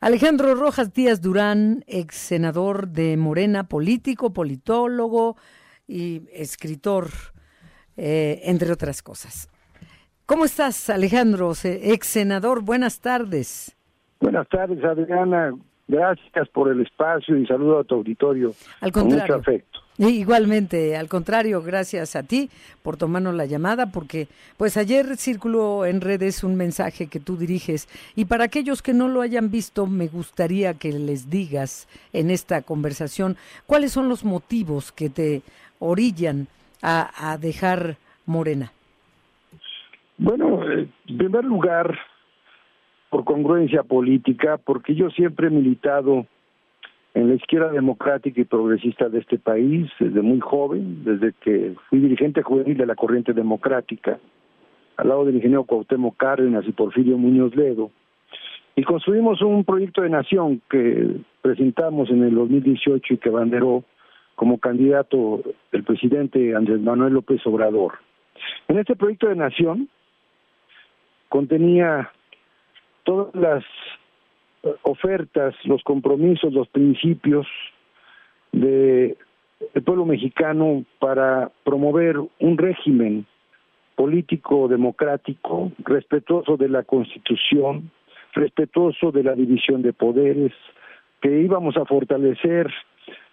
Alejandro Rojas Díaz Durán, ex senador de Morena, político, politólogo y escritor, eh, entre otras cosas. ¿Cómo estás, Alejandro, ex senador? Buenas tardes. Buenas tardes, Adriana. Gracias por el espacio y saludo a tu auditorio. Al contrario. Con mucho afecto. Igualmente, al contrario, gracias a ti por tomarnos la llamada, porque pues ayer circuló en redes un mensaje que tú diriges y para aquellos que no lo hayan visto, me gustaría que les digas en esta conversación cuáles son los motivos que te orillan a, a dejar Morena. Bueno, en primer lugar, por congruencia política, porque yo siempre he militado en la izquierda democrática y progresista de este país desde muy joven, desde que fui dirigente juvenil de la corriente democrática, al lado del ingeniero Cuauhtémoc Cárdenas y Porfirio Muñoz Ledo, y construimos un proyecto de nación que presentamos en el 2018 y que banderó como candidato el presidente Andrés Manuel López Obrador. En este proyecto de nación contenía todas las ofertas, los compromisos, los principios de el pueblo mexicano para promover un régimen político democrático, respetuoso de la Constitución, respetuoso de la división de poderes, que íbamos a fortalecer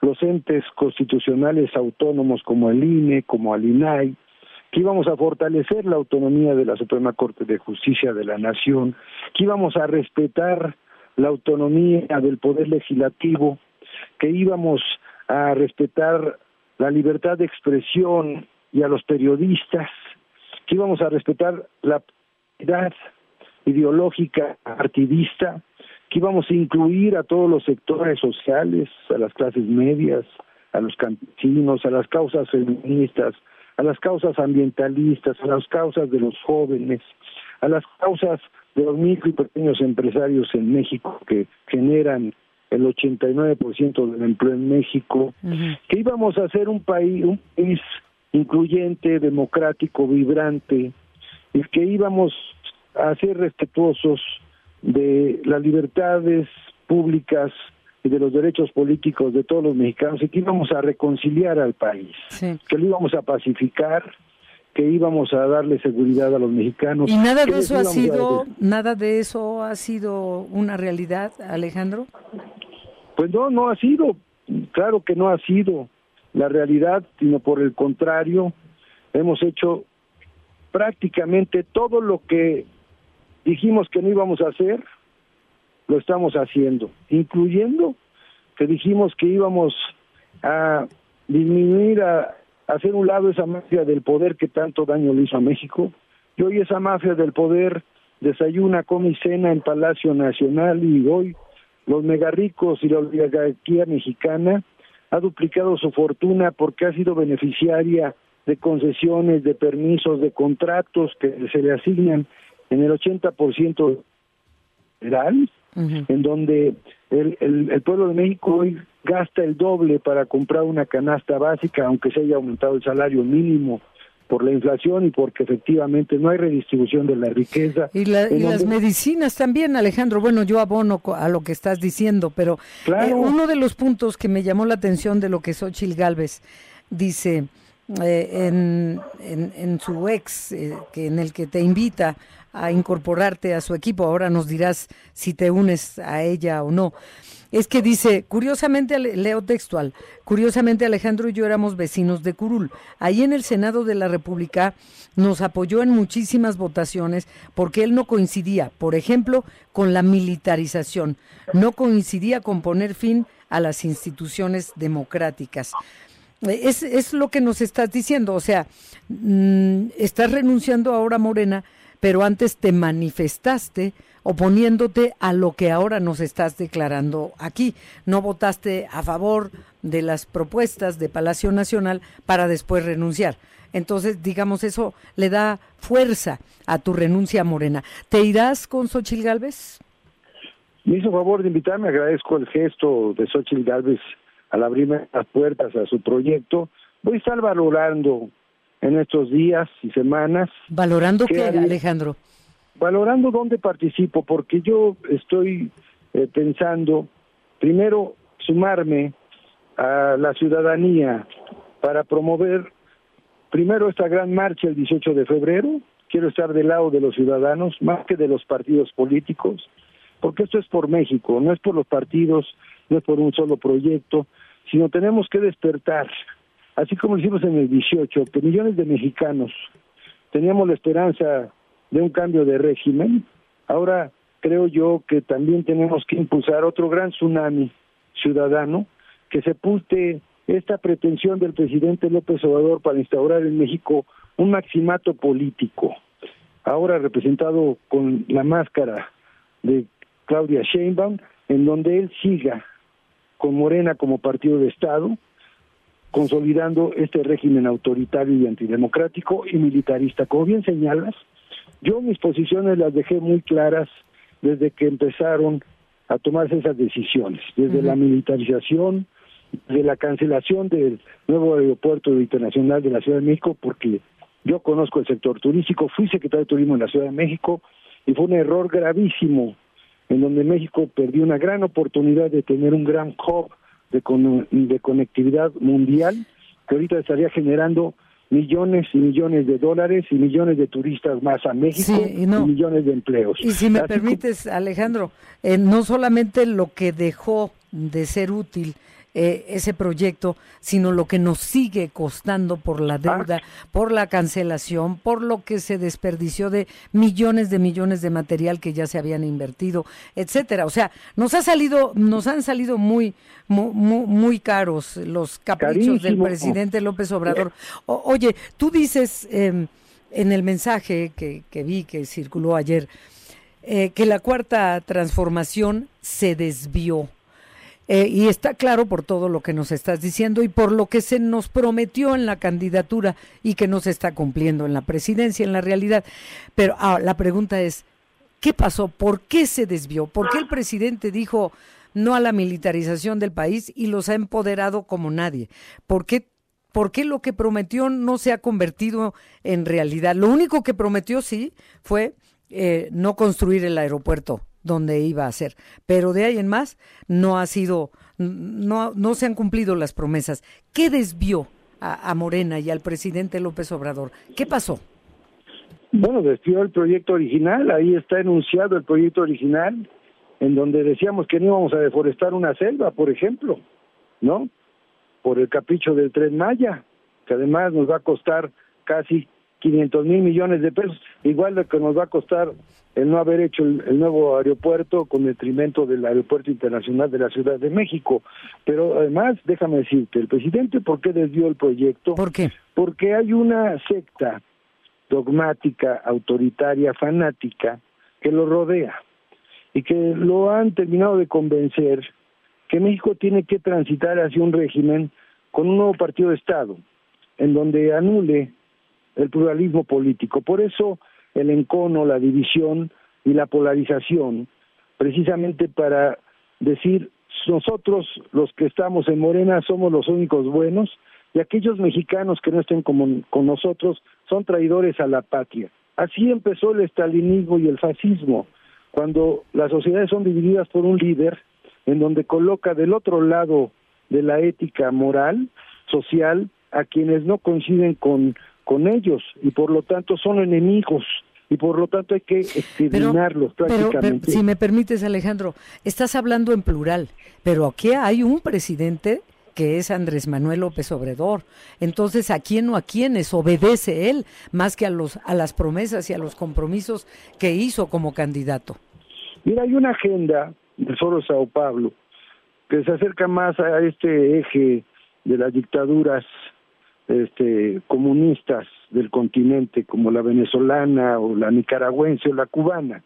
los entes constitucionales autónomos como el INE, como el INAI, que íbamos a fortalecer la autonomía de la Suprema Corte de Justicia de la Nación, que íbamos a respetar la autonomía del poder legislativo, que íbamos a respetar la libertad de expresión y a los periodistas, que íbamos a respetar la identidad ideológica partidista, que íbamos a incluir a todos los sectores sociales, a las clases medias, a los campesinos, a las causas feministas, a las causas ambientalistas, a las causas de los jóvenes, a las causas de los micro y pequeños empresarios en México que generan el 89% del empleo en México, que íbamos a ser un país, un país incluyente, democrático, vibrante, y que íbamos a ser respetuosos de las libertades públicas y de los derechos políticos de todos los mexicanos y que íbamos a reconciliar al país, que lo íbamos a pacificar, que íbamos a darle seguridad a los mexicanos. ¿Y nada de eso ha sido, nada de eso ha sido una realidad, Alejandro? Pues no, no ha sido, claro que no ha sido la realidad, sino por el contrario, hemos hecho prácticamente todo lo que dijimos que no íbamos a hacer, lo estamos haciendo, incluyendo que dijimos que íbamos a disminuir a hacer un lado esa mafia del poder que tanto daño le hizo a México. Y hoy esa mafia del poder desayuna, come y cena en Palacio Nacional y hoy los megarricos y la oligarquía mexicana ha duplicado su fortuna porque ha sido beneficiaria de concesiones, de permisos, de contratos que se le asignan en el 80% federal, en donde el, el, el pueblo de México hoy gasta el doble para comprar una canasta básica, aunque se haya aumentado el salario mínimo por la inflación y porque efectivamente no hay redistribución de la riqueza. Y, las medicinas también, Alejandro. Bueno, yo abono a lo que estás diciendo, pero eh, uno de los puntos que me llamó la atención de lo que Xochil Gálvez dice eh, en, en, su ex, eh, que en el que te invita a incorporarte a su equipo, ahora nos dirás si te unes a ella o no es que dice, curiosamente, leo textual, curiosamente Alejandro y yo éramos vecinos de Curul. Ahí en el Senado de la República nos apoyó en muchísimas votaciones porque él no coincidía, por ejemplo, con la militarización, no coincidía con poner fin a las instituciones democráticas. Es, es lo que nos estás diciendo, o sea, mm, estás renunciando ahora Morena, pero antes te manifestaste oponiéndote a lo que ahora nos estás declarando aquí. No votaste a favor de las propuestas de Palacio Nacional para después renunciar. Entonces, digamos, eso le da fuerza a tu renuncia Morena. ¿Te irás con Xochil Gálvez? Me hizo favor de invitarme, agradezco el gesto de Xochil Gálvez al abrirme las puertas a su proyecto. Voy a estar valorando en estos días y semanas. ¿Valorando qué, Alejandro? valorando dónde participo, porque yo estoy eh, pensando, primero, sumarme a la ciudadanía para promover primero esta gran marcha el 18 de febrero. Quiero estar del lado de los ciudadanos, más que de los partidos políticos, porque esto es por México, no es por los partidos, no es por un solo proyecto, sino tenemos que despertar, así como hicimos en el 18, que millones de mexicanos teníamos la esperanza de un cambio de régimen, ahora creo yo que también tenemos que impulsar otro gran tsunami ciudadano que sepulte esta pretensión del presidente López Obrador para instaurar en México un maximato político, ahora representado con la máscara de Claudia Sheinbaum, en donde él siga con Morena como partido de Estado, consolidando este régimen autoritario y antidemocrático y militarista. Como bien señalas, yo mis posiciones las dejé muy claras desde que empezaron a tomarse esas decisiones, desde la militarización, de la cancelación del nuevo aeropuerto internacional de la Ciudad de México, porque yo conozco el sector turístico, fui secretario de Turismo en la Ciudad de México y fue un error gravísimo en donde México perdió una gran oportunidad de tener un gran hub de, de conectividad mundial que ahorita estaría generando millones y millones de dólares y millones de turistas más a México y, millones de empleos. Y si me permites, Alejandro, eh, no solamente lo que dejó de ser útil eh, ese proyecto, sino lo que nos sigue costando por la deuda, por la cancelación, por lo que se desperdició de millones de millones de material que ya se habían invertido, etcétera. O sea, nos ha salido, nos han salido muy, muy, muy caros los caprichos del presidente López Obrador. oye, tú dices em, en el mensaje que, que vi que circuló ayer, eh, que la cuarta transformación se desvió. Eh, y está claro por todo lo que nos estás diciendo y por lo que se nos prometió en la candidatura y que no se está cumpliendo en la presidencia, en la realidad. Pero ah, la pregunta es, ¿qué pasó? ¿Por qué se desvió? ¿Por qué el presidente dijo no a la militarización del país y los ha empoderado como nadie? ¿Por qué, ¿Por qué lo que prometió no se ha convertido en realidad? Lo único que prometió, sí, fue eh, no construir el aeropuerto donde iba a ser. Pero de ahí en más no ha sido, no, no se han cumplido las promesas. ¿Qué desvió a, Morena y al presidente López Obrador? ¿Qué pasó? Bueno, desvió el proyecto original, ahí está enunciado el proyecto original, en donde decíamos que no íbamos a deforestar una selva, por ejemplo, ¿no? Por el capricho del tren Maya, que además nos va a costar casi 500 mil millones de pesos, igual de que nos va a costar el no haber hecho el, nuevo aeropuerto con detrimento del aeropuerto internacional de la Ciudad de México. Pero además, déjame decirte, el presidente, ¿por qué desvió el proyecto? ¿Por qué? Porque hay una secta dogmática, autoritaria, fanática, que lo rodea y que lo han terminado de convencer que México tiene que transitar hacia un régimen con un nuevo partido de Estado, en donde anule el pluralismo político. Por eso el encono, la división y la polarización, precisamente para decir nosotros los que estamos en Morena somos los únicos buenos y aquellos mexicanos que no estén como, con nosotros son traidores a la patria. Así empezó el estalinismo y el fascismo, cuando las sociedades son divididas por un líder en donde coloca del otro lado de la ética moral, social, a quienes no coinciden con con ellos y por lo tanto son enemigos y por lo tanto hay que exterminarlos prácticamente. si me permites Alejandro, estás hablando en plural, pero aquí hay un presidente que es Andrés Manuel López Obrador. Entonces, ¿a quién o a quiénes obedece él más que a los a las promesas y a los compromisos que hizo como candidato? Mira, hay una agenda del Foro Sao Paulo que se acerca más a este eje de las dictaduras este, comunistas del continente, como la venezolana o la nicaragüense o la cubana,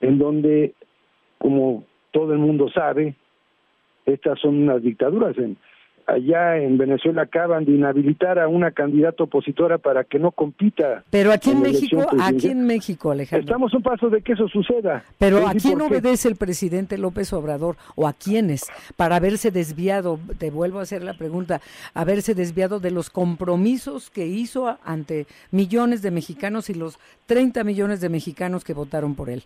en donde, como todo el mundo sabe, estas son unas dictaduras. En, allá en Venezuela acaban de inhabilitar a una candidata opositora para que no compita. Pero aquí en, México, aquí en México, Alejandro. Estamos un paso de que eso suceda. Pero ¿a quién obedece el presidente López Obrador o a quiénes para haberse desviado, te vuelvo a hacer la pregunta, haberse desviado de los compromisos que hizo ante millones de mexicanos y los 30 millones de mexicanos que votaron por él?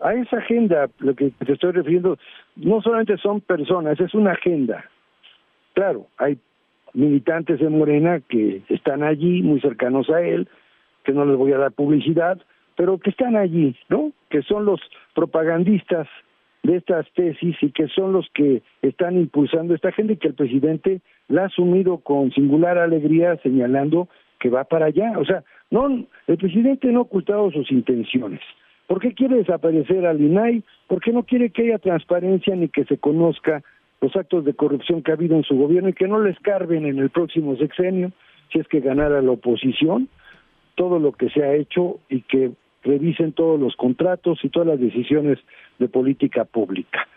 a esa agenda, lo que te estoy refiriendo, no solamente son personas, es una agenda. Claro, hay militantes de Morena que están allí, muy cercanos a él, que no les voy a dar publicidad, pero que están allí, ¿no? Que son los propagandistas de estas tesis y que son los que están impulsando esta y que el presidente la ha asumido con singular alegría señalando que va para allá. O sea, no, el presidente no ha ocultado sus intenciones. ¿Por qué quiere desaparecer al INAI? ¿Por qué no quiere que haya transparencia ni que se conozca los actos de corrupción que ha habido en su gobierno y que no les carben en el próximo sexenio, si es que ganara la oposición, todo lo que se ha hecho y que revisen todos los contratos y todas las decisiones de política pública.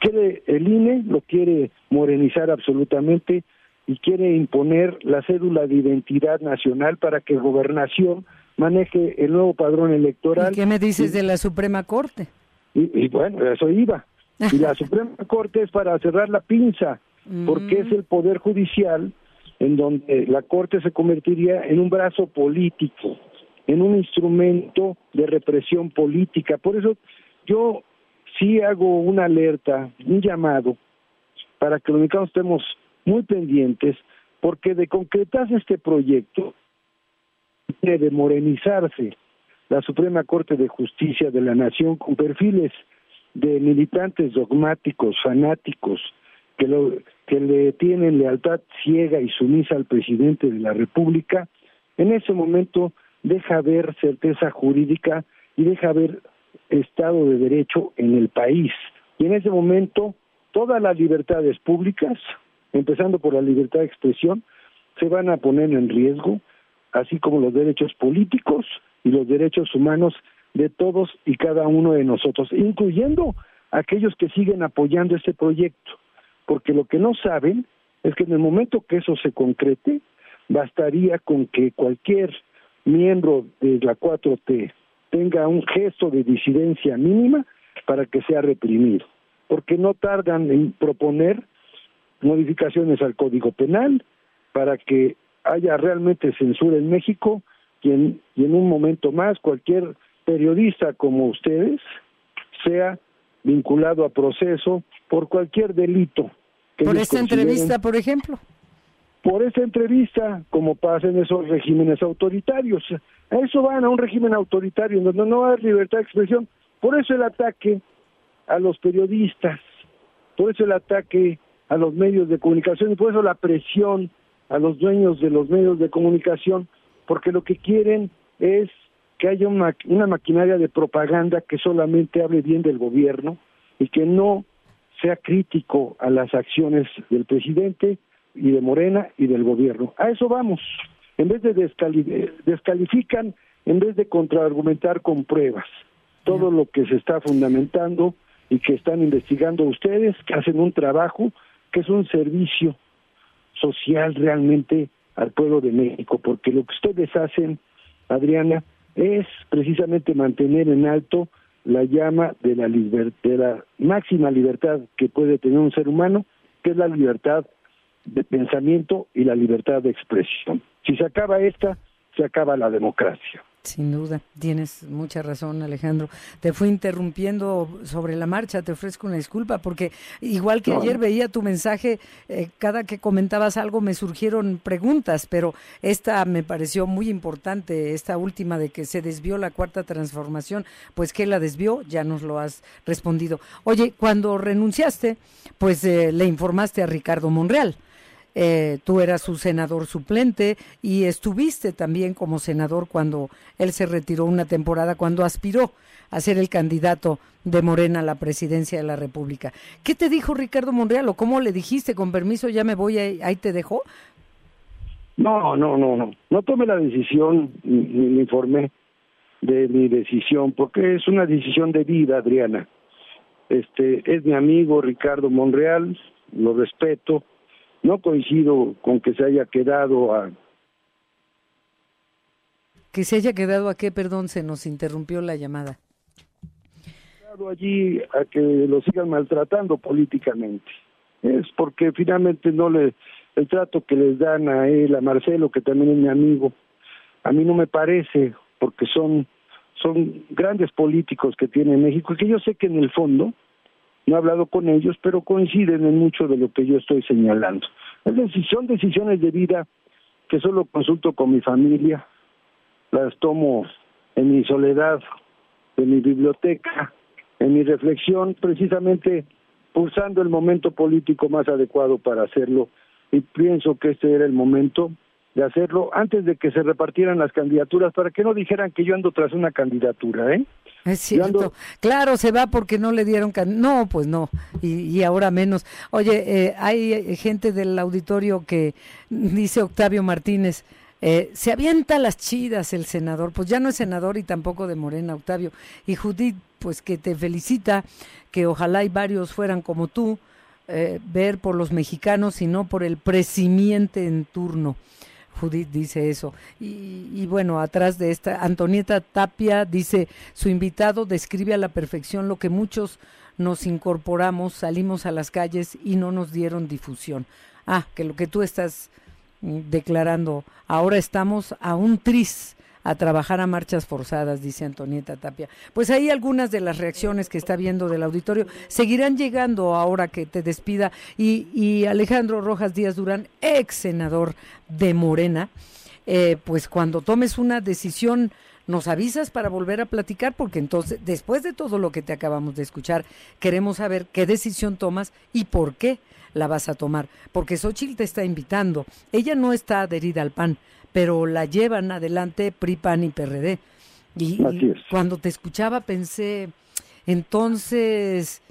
Quiere el INE, lo quiere morenizar absolutamente y quiere imponer la cédula de identidad nacional para que gobernación maneje el nuevo padrón electoral. ¿Y qué me dices de la Suprema Corte? Y, bueno, eso iba. Y la Suprema Corte es para cerrar la pinza, porque es mm. el Poder Judicial en donde la Corte se convertiría en un brazo político, en un instrumento de represión política. Por eso yo sí hago una alerta, un llamado, para que los mexicanos estemos muy pendientes, porque de concretarse este proyecto, de morenizarse la Suprema Corte de Justicia de la Nación con perfiles de militantes dogmáticos, fanáticos, que, lo, que le tienen lealtad ciega y sumisa al presidente de la República, en ese momento deja ver certeza jurídica y deja ver Estado de Derecho en el país. Y en ese momento todas las libertades públicas, empezando por la libertad de expresión, se van a poner en riesgo, así como los derechos políticos y los derechos humanos de todos y cada uno de nosotros, incluyendo aquellos que siguen apoyando este proyecto, porque lo que no saben es que en el momento que eso se concrete, bastaría con que cualquier miembro de la 4T tenga un gesto de disidencia mínima para que sea reprimido, porque no tardan en proponer modificaciones al Código Penal para que haya realmente censura en México y en, y en un momento más cualquier periodista como ustedes sea vinculado a proceso por cualquier delito. por esta entrevista, por ejemplo por esa entrevista, como pasa en esos regímenes autoritarios. A eso van, a un régimen autoritario, donde no hay libertad de expresión. Por eso el ataque a los periodistas, por eso el ataque a los medios de comunicación y por eso la presión a los dueños de los medios de comunicación, porque lo que quieren es que haya una, una maquinaria de propaganda que solamente hable bien del gobierno y que no sea crítico a las acciones del presidente y de Morena y del gobierno. A eso vamos. En vez de descalifican, en vez de contraargumentar con pruebas todo lo que se está fundamentando y que están investigando ustedes, que hacen un trabajo que es un servicio social realmente al pueblo de México, porque lo que ustedes hacen, Adriana, es precisamente mantener en alto la llama de la, máxima libertad que puede tener un ser humano, que es la libertad de pensamiento y la libertad de expresión. Si se acaba esta, se acaba la democracia. Sin duda, tienes mucha razón, Alejandro. Te fui interrumpiendo sobre la marcha, te ofrezco una disculpa, porque igual que ayer veía tu mensaje, eh, cada que comentabas algo me surgieron preguntas, pero esta me pareció muy importante, esta última de que se desvió la cuarta transformación, pues que la desvió, ya nos lo has respondido. Oye, cuando renunciaste, pues eh, le informaste a Ricardo Monreal. Eh, tú eras su senador suplente y estuviste también como senador cuando él se retiró una temporada, cuando aspiró a ser el candidato de Morena a la presidencia de la República. ¿Qué te dijo Ricardo Monreal o cómo le dijiste, con permiso, ya me voy, ahí, te dejó? No, no, no, no. No tomé la decisión ni, ni informé de mi decisión, porque es una decisión de vida, Adriana. Este es mi amigo Ricardo Monreal, lo respeto, no coincido con que se haya quedado a... Que se haya quedado a qué, perdón, se nos interrumpió la llamada. Allí a que lo sigan maltratando políticamente. Es porque finalmente no le el trato que les dan a él, a Marcelo, que también es mi amigo, a mí no me parece, porque son son grandes políticos que tiene México y que yo sé que en el fondo, no he hablado con ellos, pero coinciden en mucho de lo que yo estoy señalando. Es decir, son decisiones de vida que solo consulto con mi familia, las tomo en mi soledad, en mi biblioteca, en mi reflexión, precisamente pulsando el momento político más adecuado para hacerlo y pienso que este era el momento de hacerlo antes de que se repartieran las candidaturas para que no dijeran que yo ando tras una candidatura, ¿eh? Es cierto. Claro, se va porque no le dieron. No, pues no. Y, ahora menos. Oye, eh, hay gente del auditorio que dice Octavio Martínez. Eh, se avienta las chidas el senador, pues ya no es senador y tampoco de Morena, Octavio. Y Judith, pues que te felicita, que ojalá y varios fueran como tú, eh, ver por los mexicanos y no por el presidente en turno. Judith dice eso. Y, bueno, atrás de esta, Antonieta Tapia dice, su invitado describe a la perfección lo que muchos nos incorporamos, salimos a las calles y no nos dieron difusión. Ah, que lo que tú estás mm, declarando, ahora estamos a un tris a trabajar a marchas forzadas, dice Antonieta Tapia. Pues ahí algunas de las reacciones que está viendo del auditorio seguirán llegando ahora que te despida. Y, y Alejandro Rojas Díaz Durán, ex senador de Morena, eh, pues cuando tomes una decisión nos avisas para volver a platicar, porque entonces, después de todo lo que te acabamos de escuchar, queremos saber qué decisión tomas y por qué la vas a tomar, porque Xochitl te está invitando. Ella no está adherida al PAN, pero la llevan adelante PRI, PAN y PRD. Y, cuando te escuchaba pensé, entonces,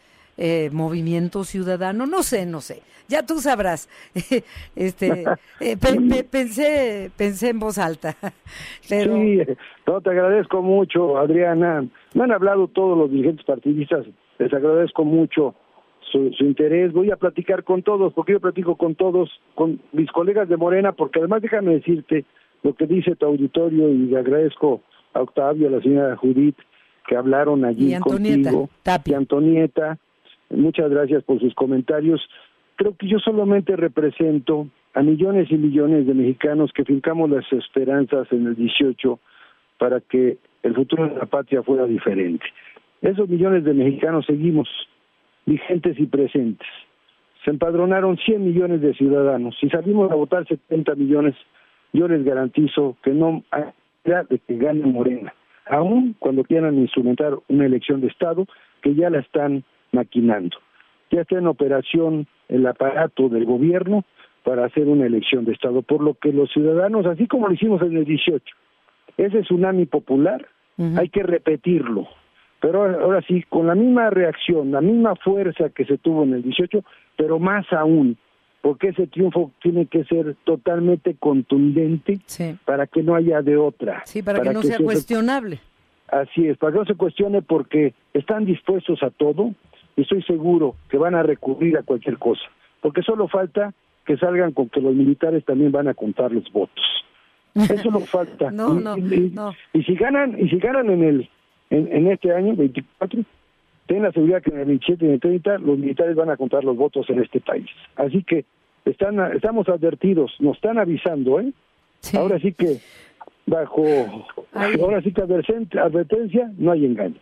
eh, movimiento ciudadano, no sé, no sé, ya tú sabrás. este, eh, pensé, pensé en voz alta. pero... Sí, no, te agradezco mucho, Adriana. Me han hablado todos los dirigentes partidistas, les agradezco mucho su, interés. Voy a platicar con todos, porque yo platico con todos, con mis colegas de Morena, porque además déjame decirte lo que dice tu auditorio y le agradezco a Octavio, a la señora Judith, que hablaron allí y contigo, y Antonieta. Muchas gracias por sus comentarios. Creo que yo solamente represento a millones y millones de mexicanos que fincamos las esperanzas en el 18 para que el futuro de la patria fuera diferente. Esos millones de mexicanos seguimos vigentes y presentes. Se empadronaron 100 millones de ciudadanos. Si salimos a votar 70 millones, yo les garantizo que no hay de que gane Morena, aun cuando quieran instrumentar una elección de Estado, que ya la están maquinando. Ya está en operación el aparato del gobierno para hacer una elección de Estado, por lo que los ciudadanos, así como lo hicimos en el 18, ese tsunami popular, hay que repetirlo, pero ahora sí, con la misma reacción, la misma fuerza que se tuvo en el 18, pero más aún, porque ese triunfo tiene que ser totalmente contundente para que no haya de otra. Sí, para, que no sea cuestionable. Así es, para que no se cuestione porque están dispuestos a todo y estoy seguro que van a recurrir a cualquier cosa, porque solo falta que salgan con que los militares también van a contar los votos. Eso no falta. no, no, no. y si ganan y si ganan en el en, este año, 24, ten la seguridad que en el 27 y en el 30 los militares van a contar los votos en este país. Así que están estamos advertidos, nos están avisando, ¿eh? Ahora sí que bajo, ahora sí que advertencia, no hay engaño.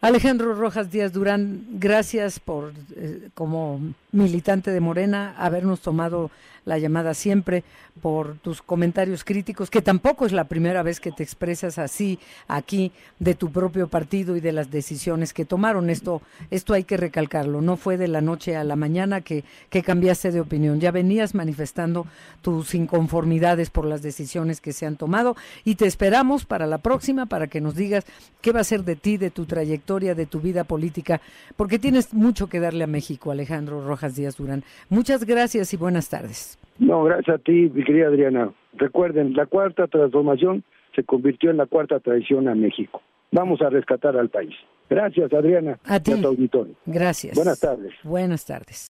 Alejandro Rojas Díaz Durán, gracias por, eh, como militante de Morena, habernos tomado la llamada siempre, por tus comentarios críticos, que tampoco es la primera vez que te expresas así aquí de tu propio partido y de las decisiones que tomaron. Esto, esto hay que recalcarlo. No fue de la noche a la mañana que, que cambiaste de opinión. Ya venías manifestando tus inconformidades por las decisiones que se han tomado y te esperamos para la próxima para que nos digas qué va a ser de ti, de tu trayectoria, de tu vida política, porque tienes mucho que darle a México, Alejandro Rojas Díaz Durán. Muchas gracias y buenas tardes. No, gracias a ti, mi querida Adriana. Recuerden, la cuarta transformación se convirtió en la cuarta traición a México. Vamos a rescatar al país. Gracias, Adriana. A ti. a tu auditorio. Gracias. Buenas tardes. Buenas tardes.